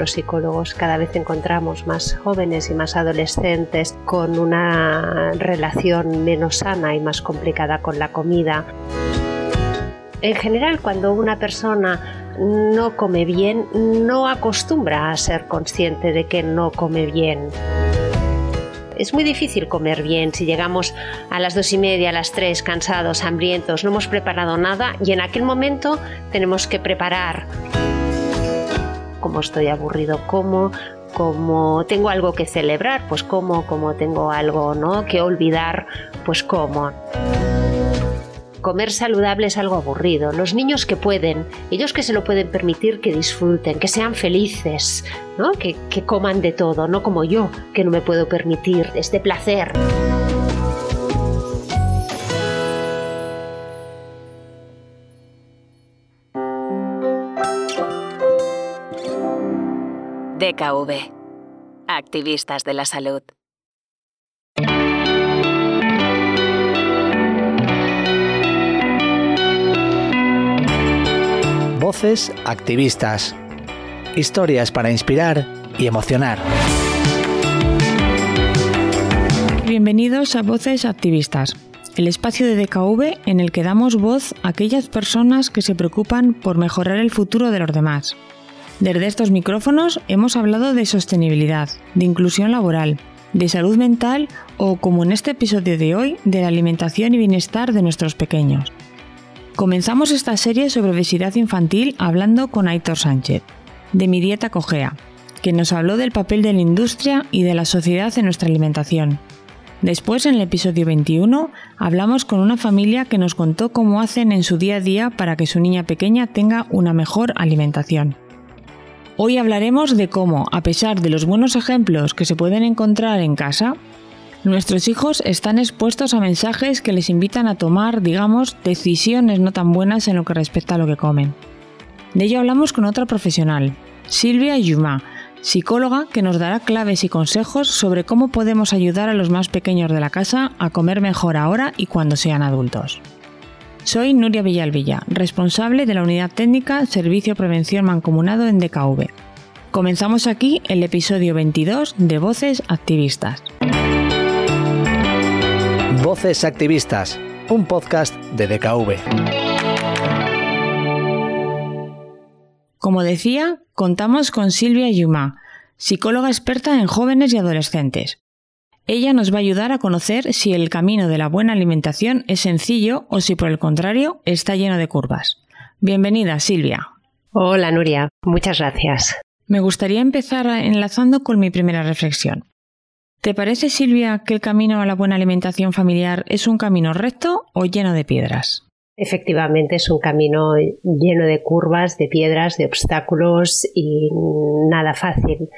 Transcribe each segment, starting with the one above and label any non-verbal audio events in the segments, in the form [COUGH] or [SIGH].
los psicólogos cada vez encontramos más jóvenes y más adolescentes con una relación menos sana y más complicada con la comida. En general, cuando una persona no come bien, no acostumbra a ser consciente de que no come bien es muy difícil comer bien si llegamos a las dos y media, a las tres, cansados, hambrientos, no hemos preparado nada y en aquel momento tenemos que preparar. Como estoy aburrido, como, como tengo algo que celebrar, pues como, como tengo algo ¿no? que olvidar, pues como comer saludable es algo aburrido. Los niños que pueden, ellos que se lo pueden permitir, que disfruten, que sean felices, ¿no? que, que coman de todo, no como yo, que no me puedo permitir este placer. DKV. Activistas de la salud. Voces activistas. Historias para inspirar y emocionar. Bienvenidos a Voces Activistas, el espacio de DKV en el que damos voz a aquellas personas que se preocupan por mejorar el futuro de los demás. Desde estos micrófonos hemos hablado de sostenibilidad, de inclusión laboral, de salud mental o, como en este episodio de hoy, de la alimentación y bienestar de nuestros pequeños. Comenzamos esta serie sobre obesidad infantil hablando con Aitor Sánchez, de Mi Dieta Cogea, que nos habló del papel de la industria y de la sociedad en nuestra alimentación. Después, en el episodio 21, hablamos con una familia que nos contó cómo hacen en su día a día para que su niña pequeña tenga una mejor alimentación. Hoy hablaremos de cómo, a pesar de los buenos ejemplos que se pueden encontrar en casa, Nuestros hijos están expuestos a mensajes que les invitan a tomar, digamos, decisiones no tan buenas en lo que respecta a lo que comen. De ello hablamos con otra profesional, Silvia Yuma, psicóloga que nos dará claves y consejos sobre cómo podemos ayudar a los más pequeños de la casa a comer mejor ahora y cuando sean adultos. Soy Nuria Villalvilla, responsable de la Unidad Técnica Servicio Prevención Mancomunado en DKV. Comenzamos aquí el episodio 22 de Voces Activistas. Voces Activistas, un podcast de DKV. Como decía, contamos con Silvia Yuma, psicóloga experta en jóvenes y adolescentes. Ella nos va a ayudar a conocer si el camino de la buena alimentación es sencillo o si por el contrario está lleno de curvas. Bienvenida, Silvia. Hola, Nuria. Muchas gracias. Me gustaría empezar enlazando con mi primera reflexión. ¿Te parece, Silvia, que el camino a la buena alimentación familiar es un camino recto o lleno de piedras? Efectivamente, es un camino lleno de curvas, de piedras, de obstáculos y nada fácil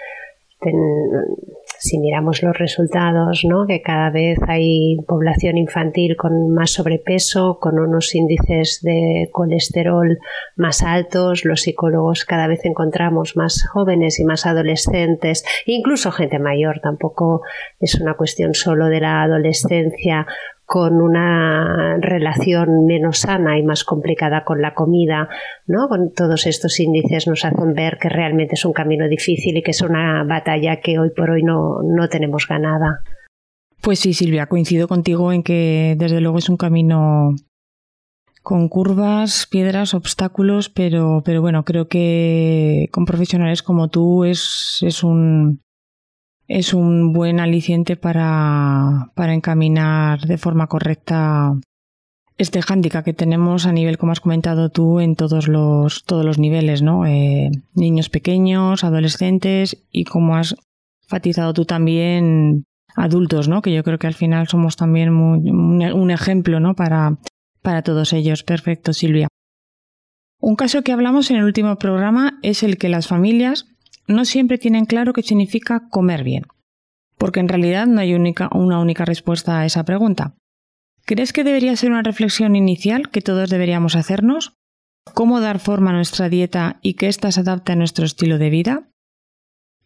si miramos los resultados, ¿no? que cada vez hay población infantil con más sobrepeso, con unos índices de colesterol más altos, los psicólogos cada vez encontramos más jóvenes y más adolescentes, incluso gente mayor, tampoco es una cuestión solo de la adolescencia con una relación menos sana y más complicada con la comida, ¿no? Con todos estos índices nos hacen ver que realmente es un camino difícil y que es una batalla que hoy por hoy no, no tenemos ganada. Pues sí, Silvia, coincido contigo en que desde luego es un camino con curvas, piedras, obstáculos, pero, pero bueno, creo que con profesionales como tú es, es un, es un buen aliciente para, encaminar de forma correcta este hándicap que tenemos a nivel, como has comentado tú, en todos los, todos los niveles, ¿no? Eh, niños pequeños, adolescentes y como has enfatizado tú también, adultos, ¿no? Que yo creo que al final somos también un, ejemplo, ¿no? Para, para todos ellos. Perfecto, Silvia. Un caso que hablamos en el último programa es el que las familias no siempre tienen claro qué significa comer bien, porque en realidad no hay una única respuesta a esa pregunta. ¿Crees que debería ser una reflexión inicial que todos deberíamos hacernos? ¿Cómo dar forma a nuestra dieta y que ésta se adapte a nuestro estilo de vida?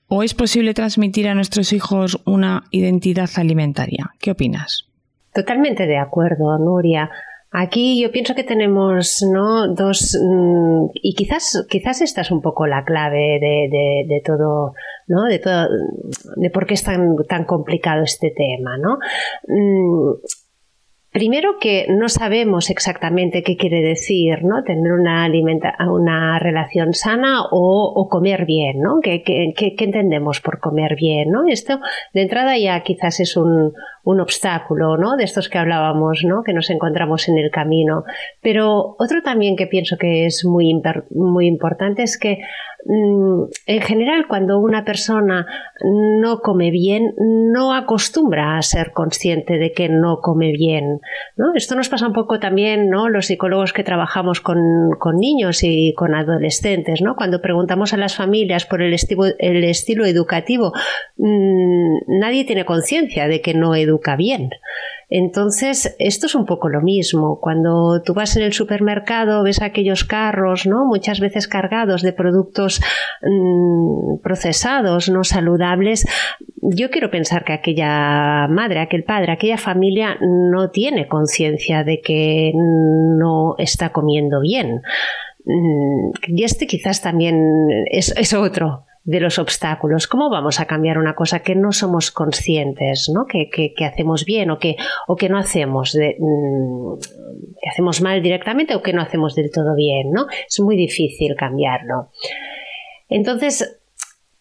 ¿O es posible transmitir a nuestros hijos una identidad alimentaria? ¿Qué opinas? Totalmente de acuerdo, Nuria. Aquí yo pienso que tenemos ¿no? dos, mm, y quizás, quizás esta es un poco la clave de, todo, ¿no? de todo, de por qué es tan, tan complicado este tema. ¿no? Primero que no sabemos exactamente qué quiere decir, ¿no? Tener una, alimenta una relación sana o, comer bien, ¿no? ¿Qué, entendemos por comer bien, ¿no? Esto de entrada ya quizás es un, obstáculo, ¿no? De estos que hablábamos, ¿no? Que nos encontramos en el camino. Pero otro también que pienso que es muy, muy importante es que en general, cuando una persona no come bien, no acostumbra a ser consciente de que no come bien. Esto nos pasa un poco también, ¿no? Los psicólogos que trabajamos con, niños y con adolescentes, ¿no? Cuando preguntamos a las familias por el, estilo, el estilo educativo, mm, nadie tiene conciencia de que no educa bien. Entonces, esto es un poco lo mismo. Cuando tú vas en el supermercado, ves aquellos carros, ¿no? Muchas veces cargados de productos mm, procesados, no saludables. Yo quiero pensar que aquella madre, aquel padre, aquella familia no tiene conciencia de que no está comiendo bien. Mm, y este quizás también es otro de los obstáculos. ¿Cómo vamos a cambiar una cosa que no somos conscientes, ¿no? Que, hacemos bien o que, o que no hacemos, de, mm, que hacemos mal directamente o que no hacemos del todo bien, ¿no? Es muy difícil cambiarlo. Entonces,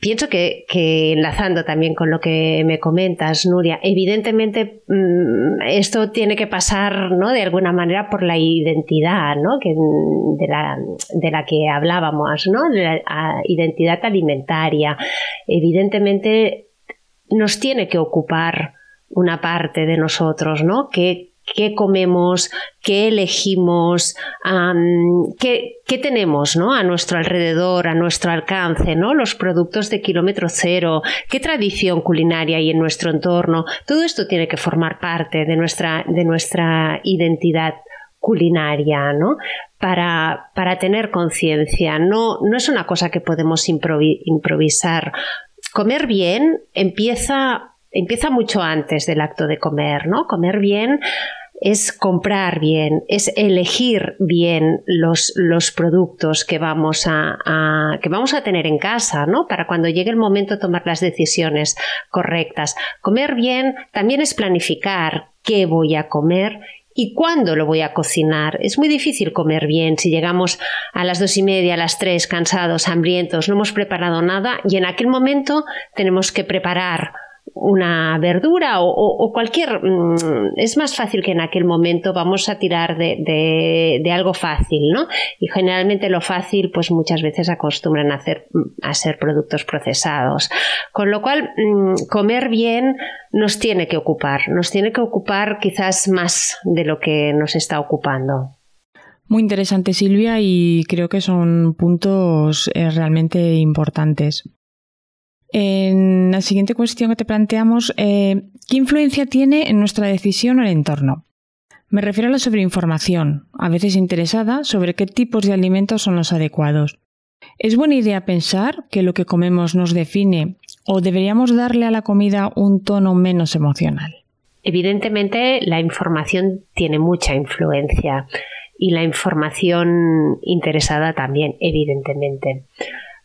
Pienso que, enlazando también con lo que me comentas, Nuria, evidentemente mm, esto tiene que pasar ¿no? de alguna manera por la identidad ¿no? que, de, la, de, la, que hablábamos, ¿no? de la identidad alimentaria. Evidentemente nos tiene que ocupar una parte de nosotros, ¿no? Que, qué comemos, qué elegimos, qué, tenemos ¿no? a nuestro alrededor, a nuestro alcance, ¿no? los productos de kilómetro cero, qué tradición culinaria hay en nuestro entorno. Todo esto tiene que formar parte de nuestra, de nuestra identidad culinaria, ¿no? Para, para tener conciencia. No, no es una cosa que podemos improvisar. Comer bien empieza empieza mucho antes del acto de comer, ¿no? Comer bien es comprar bien, es elegir bien los, los productos que vamos a, que vamos a tener en casa, ¿no? Para cuando llegue el momento tomar las decisiones correctas. Comer bien también es planificar qué voy a comer y cuándo lo voy a cocinar. Es muy difícil comer bien si llegamos a las dos y media, a las tres, cansados, hambrientos, no hemos preparado nada y en aquel momento tenemos que preparar una verdura o, cualquier... Mm, es más fácil que en aquel momento vamos a tirar de, de, algo fácil, ¿no? Y generalmente lo fácil pues muchas veces acostumbran a, hacer, a ser productos procesados. Con lo cual, mm, comer bien nos tiene que ocupar, nos tiene que ocupar quizás más de lo que nos está ocupando. Muy interesante Silvia y creo que son puntos eh, realmente importantes. En la siguiente cuestión que te planteamos, eh, ¿qué influencia tiene en nuestra decisión el entorno? Me refiero a la sobreinformación, a veces interesada, sobre qué tipos de alimentos son los adecuados. ¿Es buena idea pensar que lo que comemos nos define o deberíamos darle a la comida un tono menos emocional? Evidentemente, la información tiene mucha influencia y la información interesada también, evidentemente.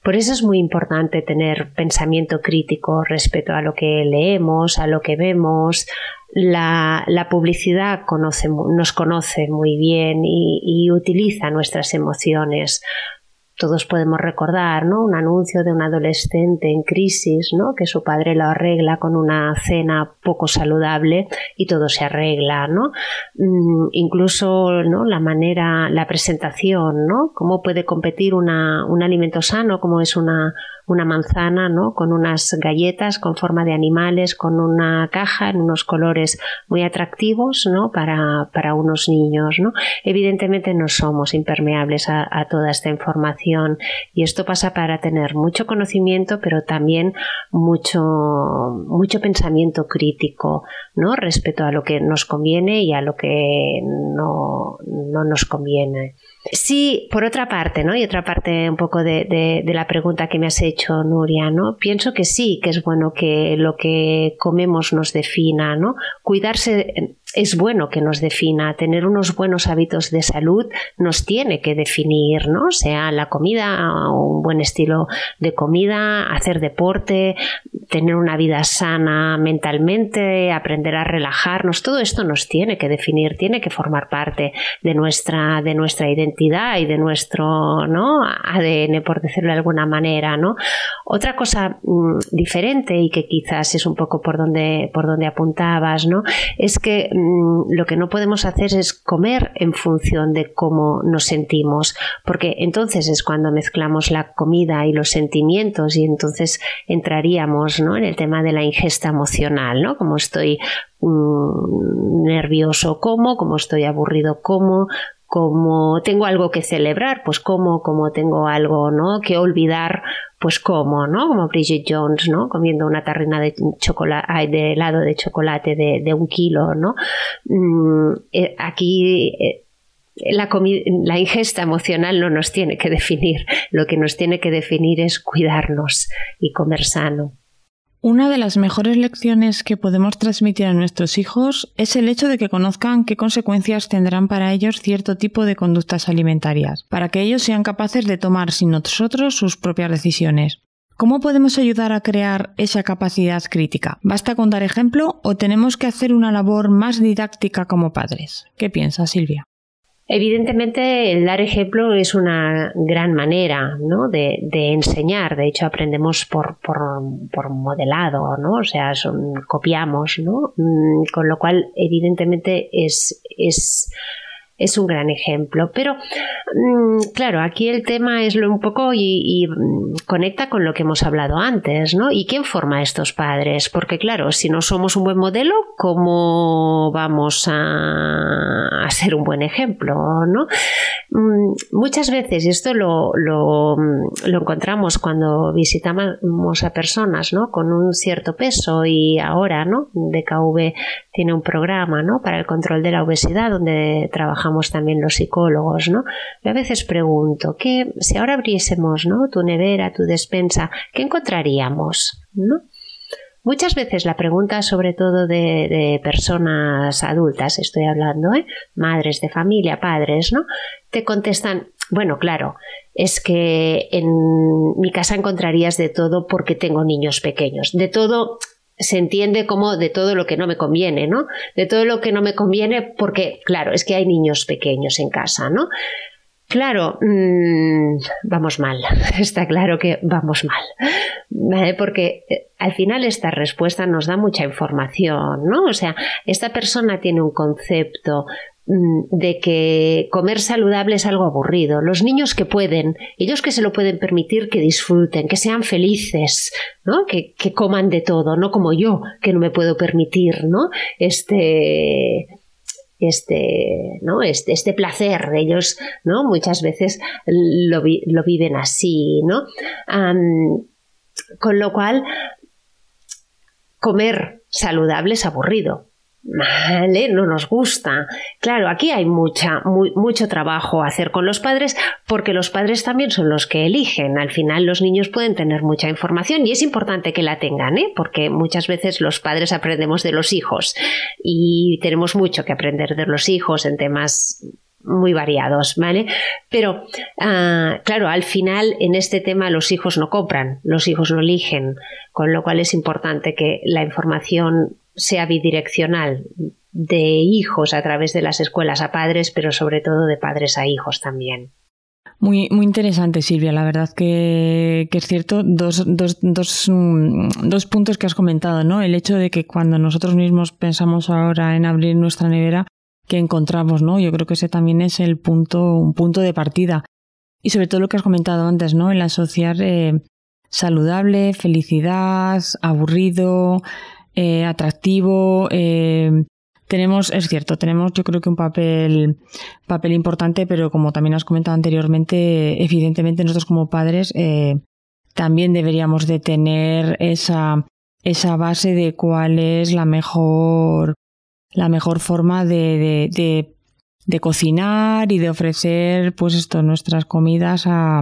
Por eso es muy importante tener pensamiento crítico respecto a lo que leemos, a lo que vemos. La, publicidad nos conoce muy bien y utiliza nuestras emociones todos podemos recordar, ¿no? Un anuncio de un adolescente en crisis, ¿no? Que su padre lo arregla con una cena poco saludable y todo se arregla, ¿no? Mm, incluso, ¿no? La manera, la presentación, ¿no? Cómo puede competir un alimento sano, como es una, una manzana, ¿no? Con unas galletas con forma de animales, con una caja en unos colores muy atractivos, ¿no? Para, para unos niños, ¿no? Evidentemente no somos impermeables a, toda esta información y esto pasa para tener mucho conocimiento, pero también mucho, mucho pensamiento crítico, ¿no? Respecto a lo que nos conviene y a lo que no, no nos conviene. Sí, por otra parte, ¿no? Y otra parte un poco de, de, la pregunta que me has hecho, Nuria, ¿no? Pienso que sí, que es bueno que lo que comemos nos defina, ¿no? Cuidarse es bueno que nos defina, tener unos buenos hábitos de salud nos tiene que definir, ¿no? Sea la comida, un buen estilo de comida, hacer deporte, tener una vida sana mentalmente, aprender a relajarnos, todo esto nos tiene que definir, tiene que formar parte de nuestra, de nuestra identidad y de nuestro ¿no? ADN, por decirlo de alguna manera, ¿no? Otra cosa mm, diferente y que quizás es un poco por donde, por donde apuntabas, ¿no? Es que Mm, lo que no podemos hacer es comer en función de cómo nos sentimos, porque entonces es cuando mezclamos la comida y los sentimientos y entonces entraríamos ¿no? en el tema de la ingesta emocional, ¿no? Como estoy mm, nervioso como, como estoy aburrido como, como tengo algo que celebrar, pues como, como tengo algo, ¿no? Que olvidar, pues como, ¿no? Como Bridget Jones, ¿no? Comiendo una tarrina de chocolate, de helado de chocolate de, un kilo, ¿no? Mm, eh, aquí eh, la, la, ingesta emocional no nos tiene que definir, lo que nos tiene que definir es cuidarnos y comer sano. Una de las mejores lecciones que podemos transmitir a nuestros hijos es el hecho de que conozcan qué consecuencias tendrán para ellos cierto tipo de conductas alimentarias, para que ellos sean capaces de tomar sin nosotros sus propias decisiones. ¿Cómo podemos ayudar a crear esa capacidad crítica? ¿Basta con dar ejemplo o tenemos que hacer una labor más didáctica como padres? ¿Qué piensa Silvia? Evidentemente, el dar ejemplo es una gran manera ¿no? de, enseñar. De hecho, aprendemos por, por, modelado, ¿no? O sea, son, copiamos, ¿no? Mm, con lo cual, evidentemente, es, es es un gran ejemplo. Pero, mm, claro, aquí el tema es lo un poco y, mm, conecta con lo que hemos hablado antes, ¿no? ¿Y quién forma a estos padres? Porque, claro, si no somos un buen modelo, ¿cómo vamos a, a ser un buen ejemplo, ¿no? Mm, muchas veces, y esto lo, lo, lo encontramos cuando visitamos a personas, ¿no? Con un cierto peso y ahora, ¿no? DKV tiene un programa, ¿no? Para el control de la obesidad donde trabajamos también los psicólogos, ¿no? Yo a veces pregunto, ¿qué, si ahora abriésemos, ¿no? Tu nevera, tu despensa, ¿qué encontraríamos? Muchas veces la pregunta, sobre todo de, personas adultas, estoy hablando, ¿eh? madres de familia, padres, ¿no? Te contestan, bueno, claro, es que en mi casa encontrarías de todo porque tengo niños pequeños. De todo se entiende como de todo lo que no me conviene, ¿no? De todo lo que no me conviene porque, claro, es que hay niños pequeños en casa, ¿no? Claro, mm, vamos mal, [LAUGHS] está claro que vamos mal, porque eh, al final esta respuesta nos da mucha información, ¿no? O sea, esta persona tiene un concepto de que comer saludable es algo aburrido. Los niños que pueden, ellos que se lo pueden permitir, que disfruten, que sean felices, ¿no? Que, coman de todo, no como yo, que no me puedo permitir, ¿no? Este, este, ¿no? este, este placer. Ellos, ¿no? Muchas veces lo, viven así, ¿no? con lo cual, comer saludable es aburrido. Vale, no nos gusta. Claro, aquí hay mucha, mucho trabajo a hacer con los padres porque los padres también son los que eligen. Al final los niños pueden tener mucha información y es importante que la tengan, ¿eh? porque muchas veces los padres aprendemos de los hijos y tenemos mucho que aprender de los hijos en temas muy variados, ¿vale? Pero, ah, claro, al final en este tema los hijos no compran, los hijos no eligen, con lo cual es importante que la información sea bidireccional de hijos a través de las escuelas a padres, pero sobre todo de padres a hijos también. Muy, muy interesante, Silvia. La verdad que, es cierto. Dos, dos, dos, mm, dos, puntos que has comentado, ¿no? El hecho de que cuando nosotros mismos pensamos ahora en abrir nuestra nevera, que encontramos, ¿no? Yo creo que ese también es el punto, un punto de partida. Y sobre todo lo que has comentado antes, ¿no? El asociar eh, saludable, felicidad, aburrido, eh, atractivo. Eh, tenemos, es cierto, tenemos yo creo que un papel, papel importante, pero como también has comentado anteriormente, evidentemente nosotros como padres eh, también deberíamos de tener esa, esa base de cuál es la mejor, la mejor forma de, cocinar y de ofrecer pues esto, nuestras comidas a,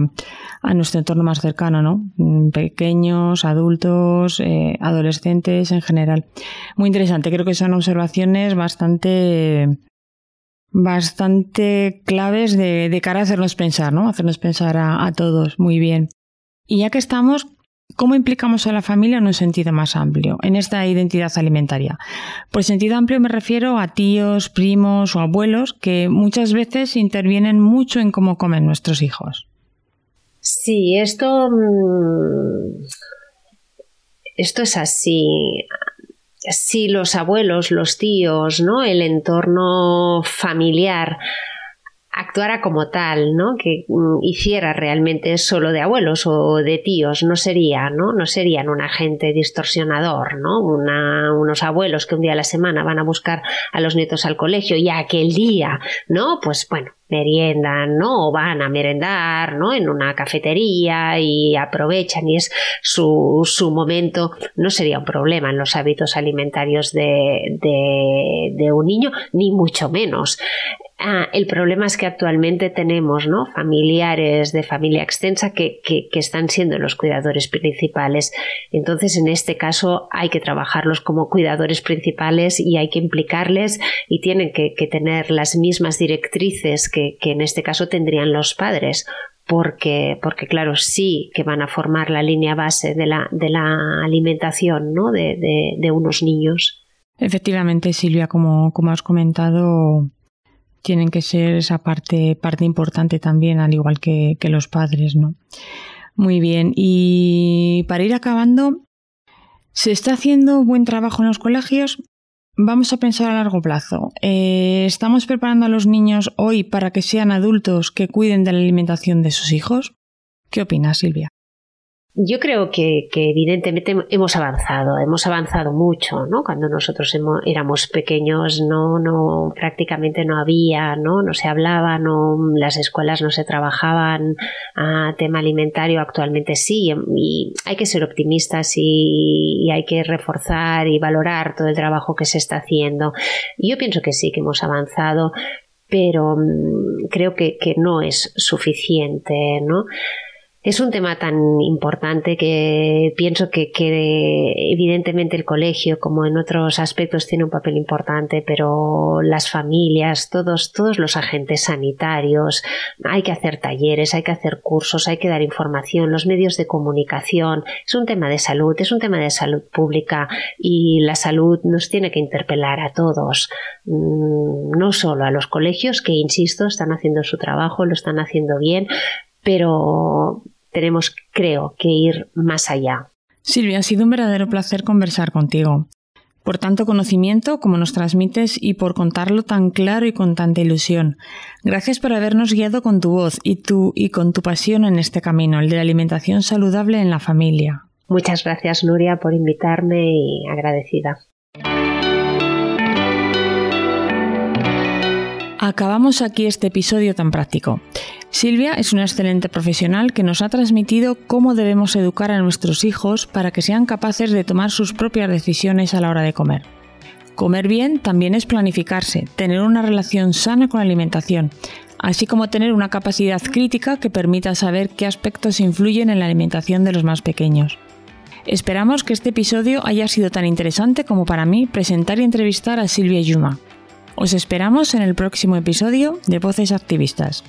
nuestro entorno más cercano, ¿no? Mm, pequeños, adultos, eh, adolescentes en general. Muy interesante, creo que son observaciones bastante bastante claves de, cara a hacernos pensar, ¿no? Hacernos pensar a, a todos. Muy bien. Y ya que estamos, ¿Cómo implicamos a la familia en un sentido más amplio, en esta identidad alimentaria? Por sentido amplio me refiero a tíos, primos o abuelos que muchas veces intervienen mucho en cómo comen nuestros hijos. Sí, esto, mm, esto es así. Si los abuelos, los tíos, ¿no? el entorno familiar actuara como tal, ¿no? Que mm, hiciera realmente solo de abuelos o de tíos, no sería, ¿no? No serían un agente distorsionador, ¿no? unos abuelos que un día a la semana van a buscar a los nietos al colegio y aquel día, ¿no? Pues bueno, meriendan, ¿no? O van a merendar, ¿no? En una cafetería y aprovechan y es su, su momento, no sería un problema en los hábitos alimentarios de, de, un niño, ni mucho menos. Ah, el problema es que actualmente tenemos ¿no? familiares de familia extensa que, que, están siendo los cuidadores principales. Entonces, en este caso, hay que trabajarlos como cuidadores principales y hay que implicarles y tienen que, tener las mismas directrices que, en este caso tendrían los padres. Porque, porque, claro, sí que van a formar la línea base de la, de la alimentación ¿no? de, de, unos niños. Efectivamente, Silvia, como, como has comentado, tienen que ser esa parte, parte importante también, al igual que, los padres, ¿no? Muy bien. Y para ir acabando, ¿se está haciendo buen trabajo en los colegios? Vamos a pensar a largo plazo. Eh, ¿Estamos preparando a los niños hoy para que sean adultos que cuiden de la alimentación de sus hijos? ¿Qué opinas, Silvia? Yo creo que, evidentemente hemos avanzado, hemos avanzado mucho, ¿no? Cuando nosotros éramos pequeños no, no, prácticamente no había, ¿no? No se hablaba, no, las escuelas no se trabajaban a tema alimentario, actualmente sí, y hay que ser optimistas y, hay que reforzar y valorar todo el trabajo que se está haciendo. Yo pienso que sí, que hemos avanzado, pero mm, creo que no es suficiente, ¿no? Es un tema tan importante que pienso que, evidentemente el colegio, como en otros aspectos, tiene un papel importante, pero las familias, todos, todos los agentes sanitarios, hay que hacer talleres, hay que hacer cursos, hay que dar información, los medios de comunicación. Es un tema de salud, es un tema de salud pública y la salud nos tiene que interpelar a todos, mm, no solo a los colegios que, insisto, están haciendo su trabajo, lo están haciendo bien, pero tenemos, creo, que ir más allá. Silvia, ha sido un verdadero placer conversar contigo. Por tanto conocimiento como nos transmites y por contarlo tan claro y con tanta ilusión. Gracias por habernos guiado con tu voz y, tu, y con tu pasión en este camino, el de la alimentación saludable en la familia. Muchas gracias, Nuria, por invitarme y agradecida. Acabamos aquí este episodio tan práctico. Silvia es una excelente profesional que nos ha transmitido cómo debemos educar a nuestros hijos para que sean capaces de tomar sus propias decisiones a la hora de comer. Comer bien también es planificarse, tener una relación sana con la alimentación, así como tener una capacidad crítica que permita saber qué aspectos influyen en la alimentación de los más pequeños. Esperamos que este episodio haya sido tan interesante como para mí presentar y entrevistar a Silvia Yuma. Os esperamos en el próximo episodio de Voces Activistas.